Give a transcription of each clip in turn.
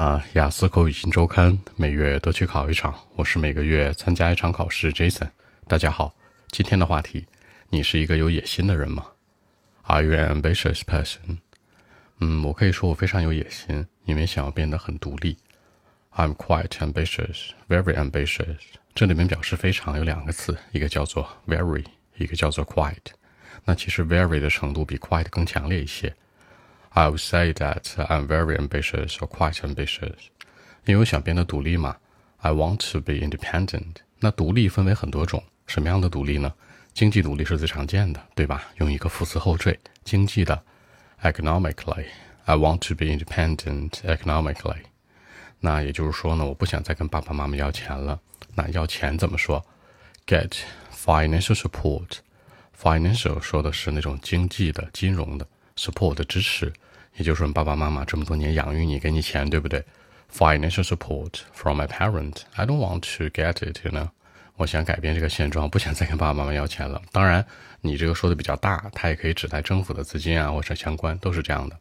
啊，雅思口语新周刊每月都去考一场，我是每个月参加一场考试。Jason，大家好，今天的话题，你是一个有野心的人吗？Are you an ambitious person？嗯，我可以说我非常有野心，因为想要变得很独立。I'm quite ambitious, very ambitious。这里面表示非常有两个词，一个叫做 very，一个叫做 quite。那其实 very 的程度比 quite 更强烈一些。I would say that I'm very ambitious or quite ambitious，因为我想变得独立嘛。I want to be independent。那独立分为很多种，什么样的独立呢？经济独立是最常见的，对吧？用一个副词后缀，经济的，economically。I want to be independent economically。那也就是说呢，我不想再跟爸爸妈妈要钱了。那要钱怎么说？Get financial support。Financial 说的是那种经济的、金融的。Support 的支持，也就是说，爸爸妈妈这么多年养育你，给你钱，对不对？Financial support from my parent. I don't want to get it, you know. 我想改变这个现状，不想再跟爸爸妈妈要钱了。当然，你这个说的比较大，它也可以指代政府的资金啊，或者相关，都是这样的。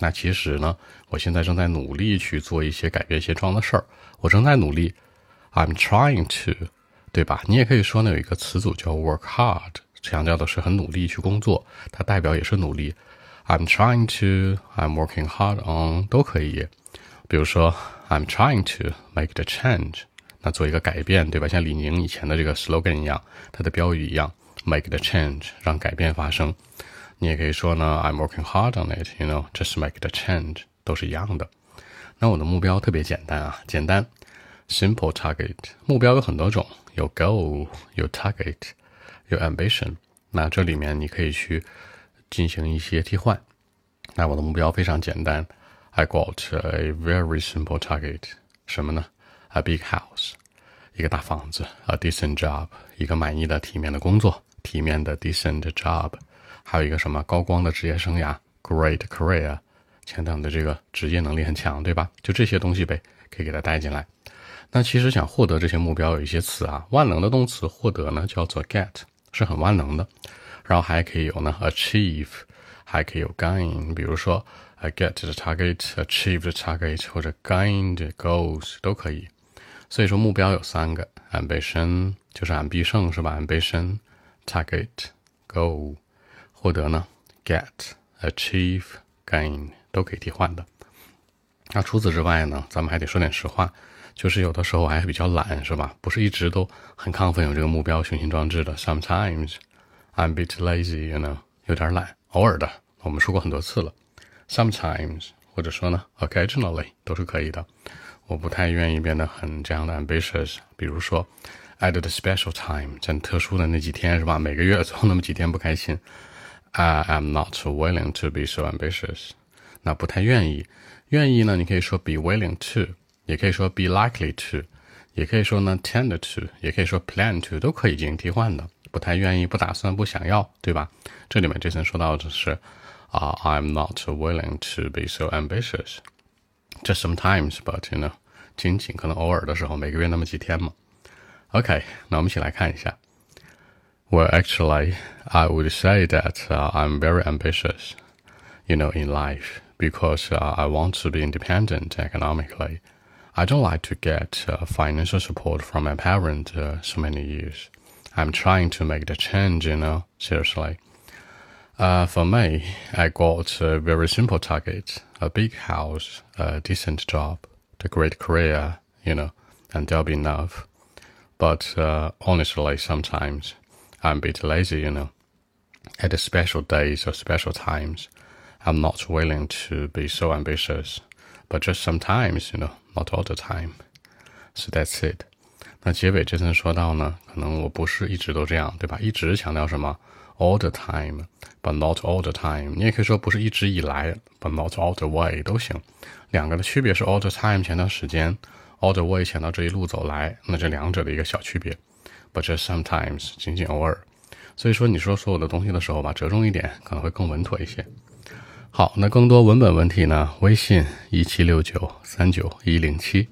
那其实呢，我现在正在努力去做一些改变现状的事儿。我正在努力，I'm trying to，对吧？你也可以说呢，有一个词组叫 work hard，强调的是很努力去工作，它代表也是努力。I'm trying to, I'm working hard on 都可以。比如说，I'm trying to make the change，那做一个改变，对吧？像李宁以前的这个 slogan 一样，它的标语一样，make the change，让改变发生。你也可以说呢，I'm working hard on it，you know，just make the change，都是一样的。那我的目标特别简单啊，简单，simple target。目标有很多种，有 goal，有 target，有 ambition。那这里面你可以去。进行一些替换。那我的目标非常简单，I got a very simple target，什么呢？A big house，一个大房子；a decent job，一个满意的、体面的工作，体面的 decent job；还有一个什么高光的职业生涯，great career，强调的这个职业能力很强，对吧？就这些东西呗，可以给它带进来。那其实想获得这些目标，有一些词啊，万能的动词获得呢，叫做 get，是很万能的。然后还可以有呢，achieve，还可以有 gain，比如说，I get the target，achieve the target，或者 gain the goals 都可以。所以说目标有三个，ambition 就是俺必胜是吧？ambition，target，goal，获得呢，get，achieve，gain 都可以替换的。那除此之外呢，咱们还得说点实话，就是有的时候我还比较懒是吧？不是一直都很亢奋有这个目标，雄心壮志的，sometimes。I'm a bit lazy, you know，有点懒，偶尔的。我们说过很多次了，sometimes，或者说呢，occasionally 都是可以的。我不太愿意变得很这样的 ambitious，比如说，at the special time，在特殊的那几天是吧？每个月总有那么几天不开心。I am not willing to be so ambitious。那不太愿意，愿意呢？你可以说 be willing to，也可以说 be likely to，也可以说呢 tend to，也可以说 plan to，都可以进行替换的。不太愿意，不打算，不想要，对吧？这里面这层说到的是啊，I'm not willing to be so ambitious. Just sometimes, but you know，仅仅可能偶尔的时候，每个月那么几天嘛。OK，那我们一起来看一下。Well, actually, I would say that uh, I'm very ambitious, you know, in life because uh, I want to be independent economically. I don't like to get uh, financial support from my parents uh, so many years. I'm trying to make the change, you know, seriously. Uh, for me, I got a very simple target, a big house, a decent job, a great career, you know, and that'll be enough. But uh, honestly, sometimes I'm a bit lazy, you know. At special days or special times, I'm not willing to be so ambitious, but just sometimes, you know, not all the time. So that's it. 那结尾这层说到呢，可能我不是一直都这样，对吧？一直强调什么？All the time，but not all the time。你也可以说不是一直以来，but not all the way 都行。两个的区别是 all the time 强调时间，all the way 强调这一路走来。那这两者的一个小区别，but just sometimes 仅仅偶尔。所以说你说所有的东西的时候吧，折中一点可能会更稳妥一些。好，那更多文本问题呢？微信一七六九三九一零七。